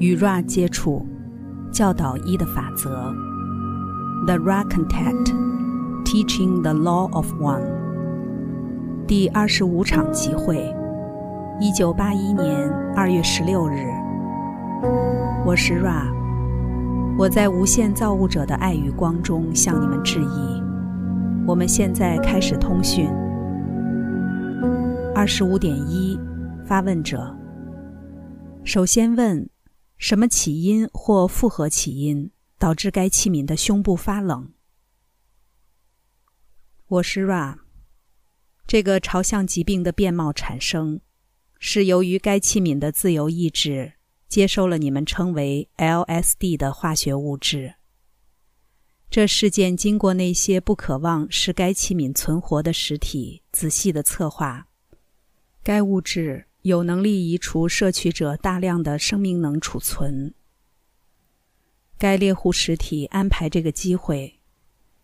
与 Ra 接触，教导一的法则。The Ra Contact, Teaching the Law of One。第二十五场集会，一九八一年二月十六日。我是 Ra，我在无限造物者的爱与光中向你们致意。我们现在开始通讯。二十五点一，发问者。首先问：什么起因或复合起因导致该器皿的胸部发冷？我是 Ra。这个朝向疾病的变貌产生，是由于该器皿的自由意志接收了你们称为 LSD 的化学物质。这事件经过那些不渴望使该器皿存活的实体仔细的策划，该物质。有能力移除摄取者大量的生命能储存。该猎户实体安排这个机会，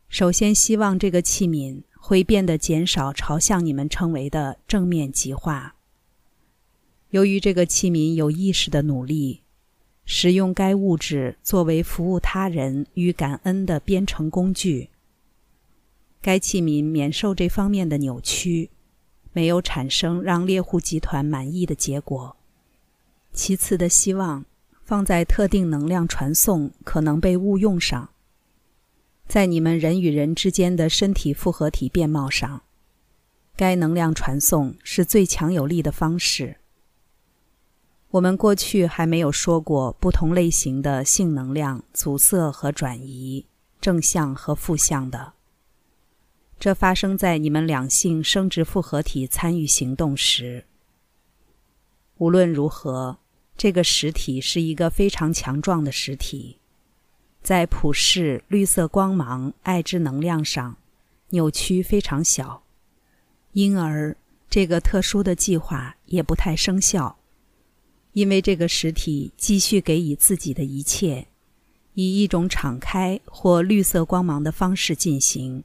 首先希望这个器皿会变得减少朝向你们称为的正面极化。由于这个器皿有意识的努力，使用该物质作为服务他人与感恩的编程工具，该器皿免受这方面的扭曲。没有产生让猎户集团满意的结果。其次的希望放在特定能量传送可能被误用上。在你们人与人之间的身体复合体变貌上，该能量传送是最强有力的方式。我们过去还没有说过不同类型的性能量阻塞和转移，正向和负向的。这发生在你们两性生殖复合体参与行动时。无论如何，这个实体是一个非常强壮的实体，在普世绿色光芒爱之能量上，扭曲非常小，因而这个特殊的计划也不太生效，因为这个实体继续给予自己的一切，以一种敞开或绿色光芒的方式进行。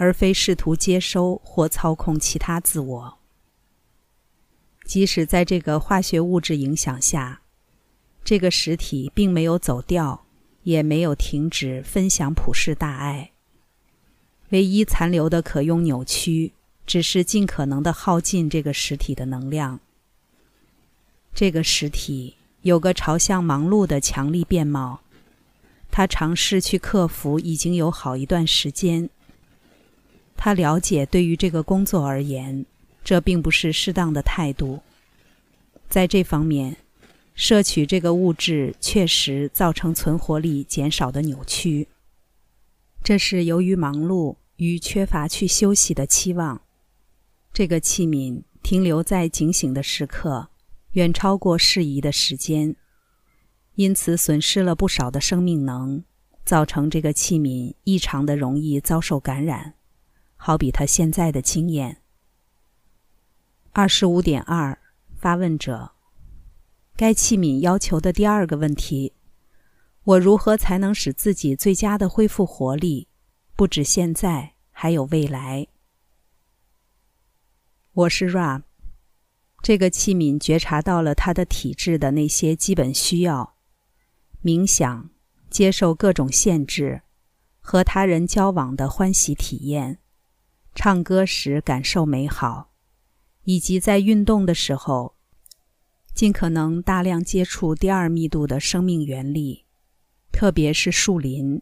而非试图接收或操控其他自我。即使在这个化学物质影响下，这个实体并没有走掉，也没有停止分享普世大爱。唯一残留的可用扭曲，只是尽可能的耗尽这个实体的能量。这个实体有个朝向忙碌的强力变貌，他尝试去克服，已经有好一段时间。他了解，对于这个工作而言，这并不是适当的态度。在这方面，摄取这个物质确实造成存活力减少的扭曲。这是由于忙碌与缺乏去休息的期望。这个器皿停留在警醒的时刻远超过适宜的时间，因此损失了不少的生命能，造成这个器皿异常的容易遭受感染。好比他现在的经验。二十五点二，发问者，该器皿要求的第二个问题：我如何才能使自己最佳的恢复活力？不止现在，还有未来。我是 Ra，这个器皿觉察到了他的体质的那些基本需要：冥想、接受各种限制、和他人交往的欢喜体验。唱歌时感受美好，以及在运动的时候，尽可能大量接触第二密度的生命原力，特别是树林。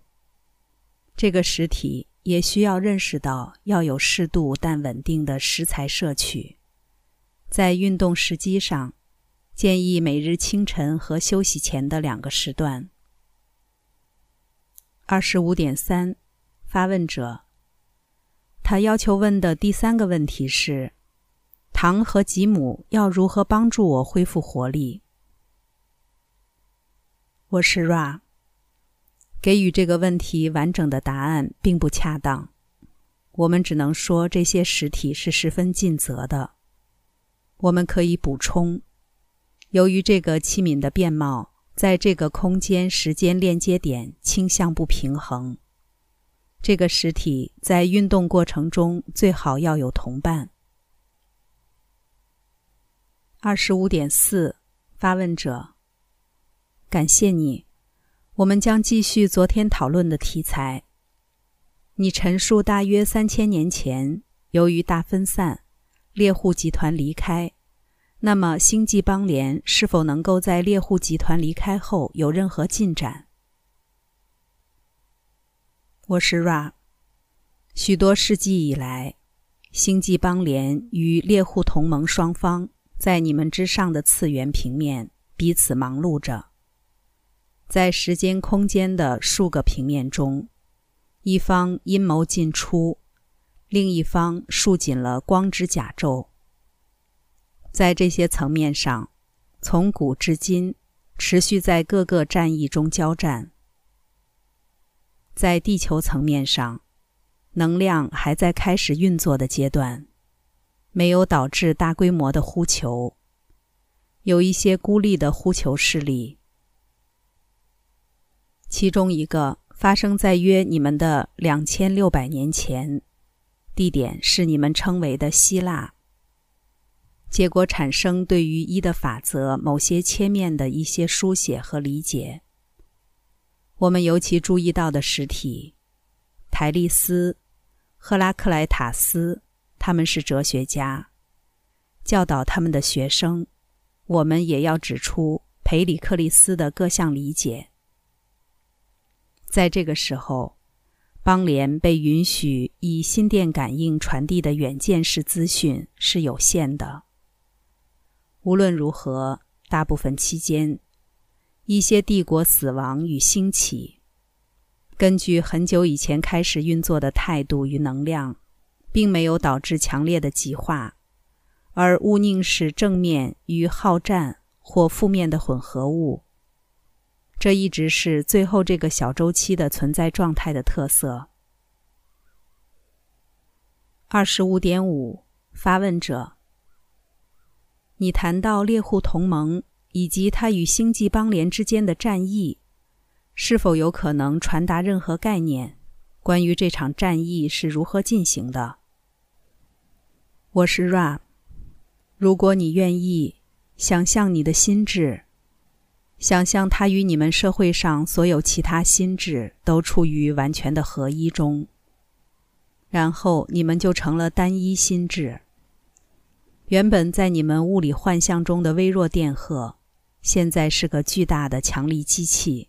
这个实体也需要认识到要有适度但稳定的食材摄取。在运动时机上，建议每日清晨和休息前的两个时段。二十五点三，发问者。他要求问的第三个问题是：唐和吉姆要如何帮助我恢复活力？我是 Ra。给予这个问题完整的答案并不恰当，我们只能说这些实体是十分尽责的。我们可以补充：由于这个器皿的变貌在这个空间时间链接点倾向不平衡。这个实体在运动过程中最好要有同伴。二十五点四，发问者：感谢你。我们将继续昨天讨论的题材。你陈述大约三千年前，由于大分散，猎户集团离开。那么，星际邦联是否能够在猎户集团离开后有任何进展？我是 Ra。许多世纪以来，星际邦联与猎户同盟双方在你们之上的次元平面彼此忙碌着。在时间、空间的数个平面中，一方阴谋尽出，另一方束紧了光之甲胄。在这些层面上，从古至今，持续在各个战役中交战。在地球层面上，能量还在开始运作的阶段，没有导致大规模的呼求。有一些孤立的呼求势力。其中一个发生在约你们的两千六百年前，地点是你们称为的希腊。结果产生对于一的法则某些切面的一些书写和理解。我们尤其注意到的实体，台利斯、赫拉克莱塔斯，他们是哲学家，教导他们的学生。我们也要指出培里克利斯的各项理解。在这个时候，邦联被允许以心电感应传递的远见式资讯是有限的。无论如何，大部分期间，一些帝国死亡与兴起，根据很久以前开始运作的态度与能量，并没有导致强烈的极化，而勿宁是正面与好战或负面的混合物。这一直是最后这个小周期的存在状态的特色。二十五点五，发问者，你谈到猎户同盟以及它与星际邦联之间的战役，是否有可能传达任何概念？关于这场战役是如何进行的？我是 Ra。如果你愿意，想象你的心智。想象它与你们社会上所有其他心智都处于完全的合一中，然后你们就成了单一心智。原本在你们物理幻象中的微弱电荷，现在是个巨大的强力机器。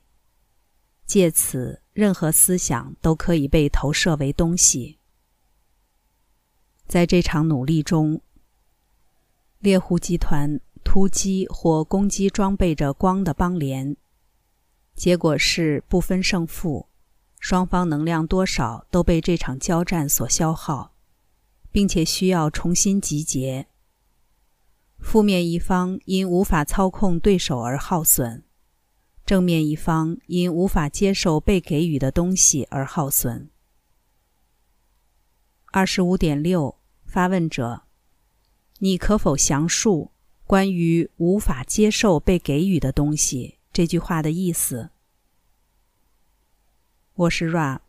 借此，任何思想都可以被投射为东西。在这场努力中，猎户集团。突击或攻击装备着光的邦联，结果是不分胜负，双方能量多少都被这场交战所消耗，并且需要重新集结。负面一方因无法操控对手而耗损，正面一方因无法接受被给予的东西而耗损。二十五点六，发问者，你可否详述？关于无法接受被给予的东西这句话的意思，我是 Ra，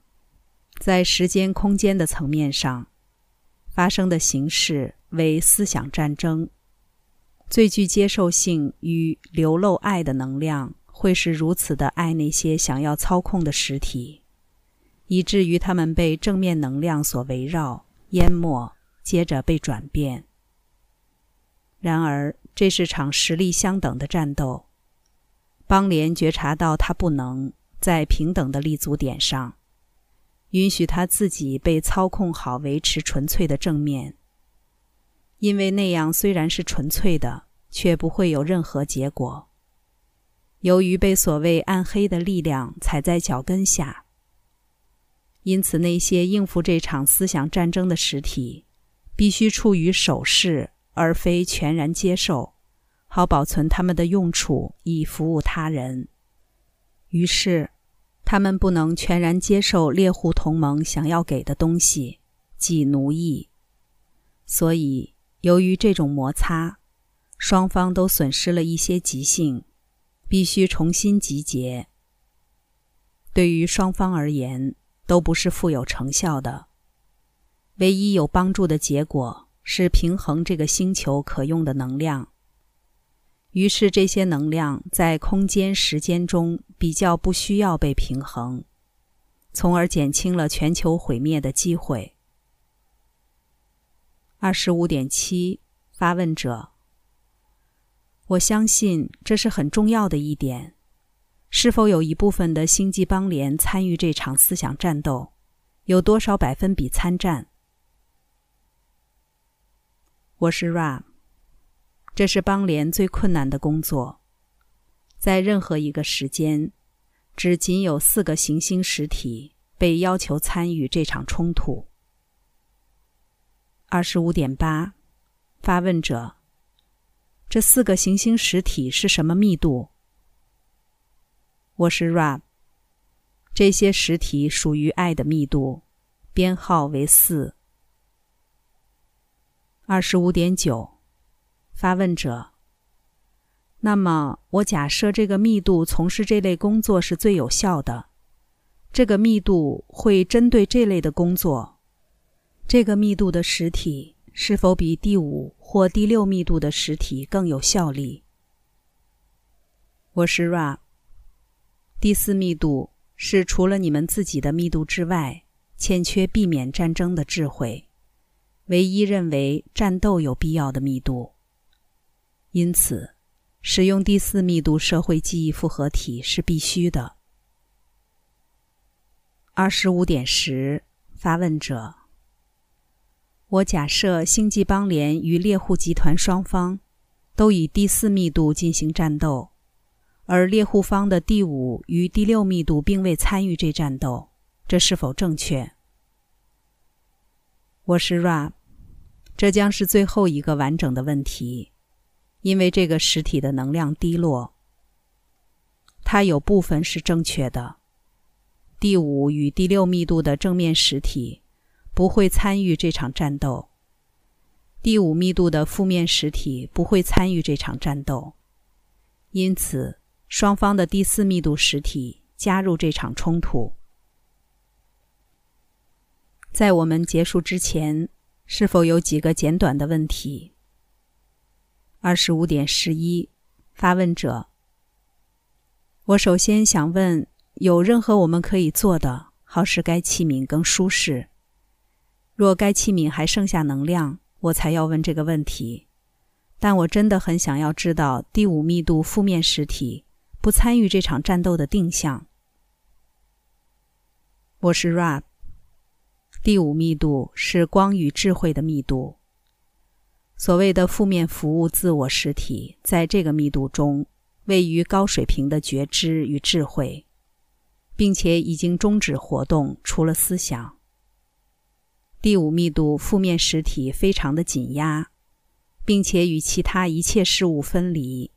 在时间空间的层面上发生的形式为思想战争。最具接受性与流露爱的能量会是如此的爱那些想要操控的实体，以至于他们被正面能量所围绕、淹没，接着被转变。然而。这是场实力相等的战斗。邦联觉察到他不能在平等的立足点上允许他自己被操控好，维持纯粹的正面，因为那样虽然是纯粹的，却不会有任何结果。由于被所谓暗黑的力量踩在脚跟下，因此那些应付这场思想战争的实体必须处于守势。而非全然接受，好保存他们的用处以服务他人。于是，他们不能全然接受猎户同盟想要给的东西，即奴役。所以，由于这种摩擦，双方都损失了一些极性，必须重新集结。对于双方而言，都不是富有成效的。唯一有帮助的结果。是平衡这个星球可用的能量。于是这些能量在空间、时间中比较不需要被平衡，从而减轻了全球毁灭的机会。二十五点七，发问者，我相信这是很重要的一点。是否有一部分的星际邦联参与这场思想战斗？有多少百分比参战？我是 Ram。这是邦联最困难的工作。在任何一个时间，只仅有四个行星实体被要求参与这场冲突。二十五点八，发问者：这四个行星实体是什么密度？我是 Rab。这些实体属于爱的密度，编号为四。二十五点九，发问者。那么，我假设这个密度从事这类工作是最有效的。这个密度会针对这类的工作。这个密度的实体是否比第五或第六密度的实体更有效力？我是 Ra。第四密度是除了你们自己的密度之外，欠缺避免战争的智慧，唯一认为战斗有必要的密度。因此，使用第四密度社会记忆复合体是必须的。二十五点十，发问者。我假设星际邦联与猎户集团双方都以第四密度进行战斗，而猎户方的第五与第六密度并未参与这战斗，这是否正确？我是 Rab，这将是最后一个完整的问题，因为这个实体的能量低落。它有部分是正确的，第五与第六密度的正面实体。不会参与这场战斗。第五密度的负面实体不会参与这场战斗，因此双方的第四密度实体加入这场冲突。在我们结束之前，是否有几个简短的问题？二十五点十一，发问者。我首先想问：有任何我们可以做的，好使该器皿更舒适？若该器皿还剩下能量，我才要问这个问题。但我真的很想要知道第五密度负面实体不参与这场战斗的定向。我是 Rab。第五密度是光与智慧的密度。所谓的负面服务自我实体，在这个密度中位于高水平的觉知与智慧，并且已经终止活动，除了思想。第五密度负面实体非常的紧压，并且与其他一切事物分离。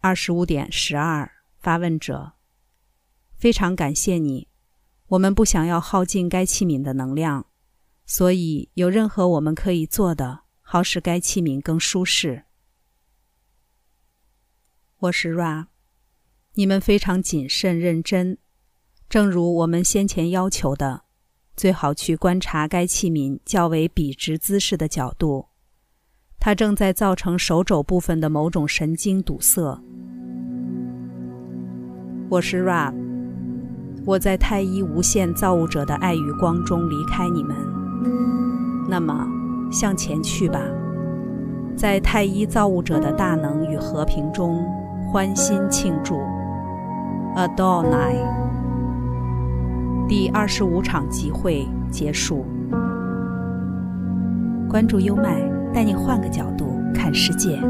二十五点十二，发问者，非常感谢你。我们不想要耗尽该器皿的能量，所以有任何我们可以做的，好使该器皿更舒适。我是 Ra，你们非常谨慎认真，正如我们先前要求的。最好去观察该器皿较为笔直姿势的角度，它正在造成手肘部分的某种神经堵塞。我是 Rab，我在太一无限造物者的爱与光中离开你们。那么，向前去吧，在太一造物者的大能与和平中欢欣庆祝。Adonai。第二十五场集会结束。关注优麦，带你换个角度看世界。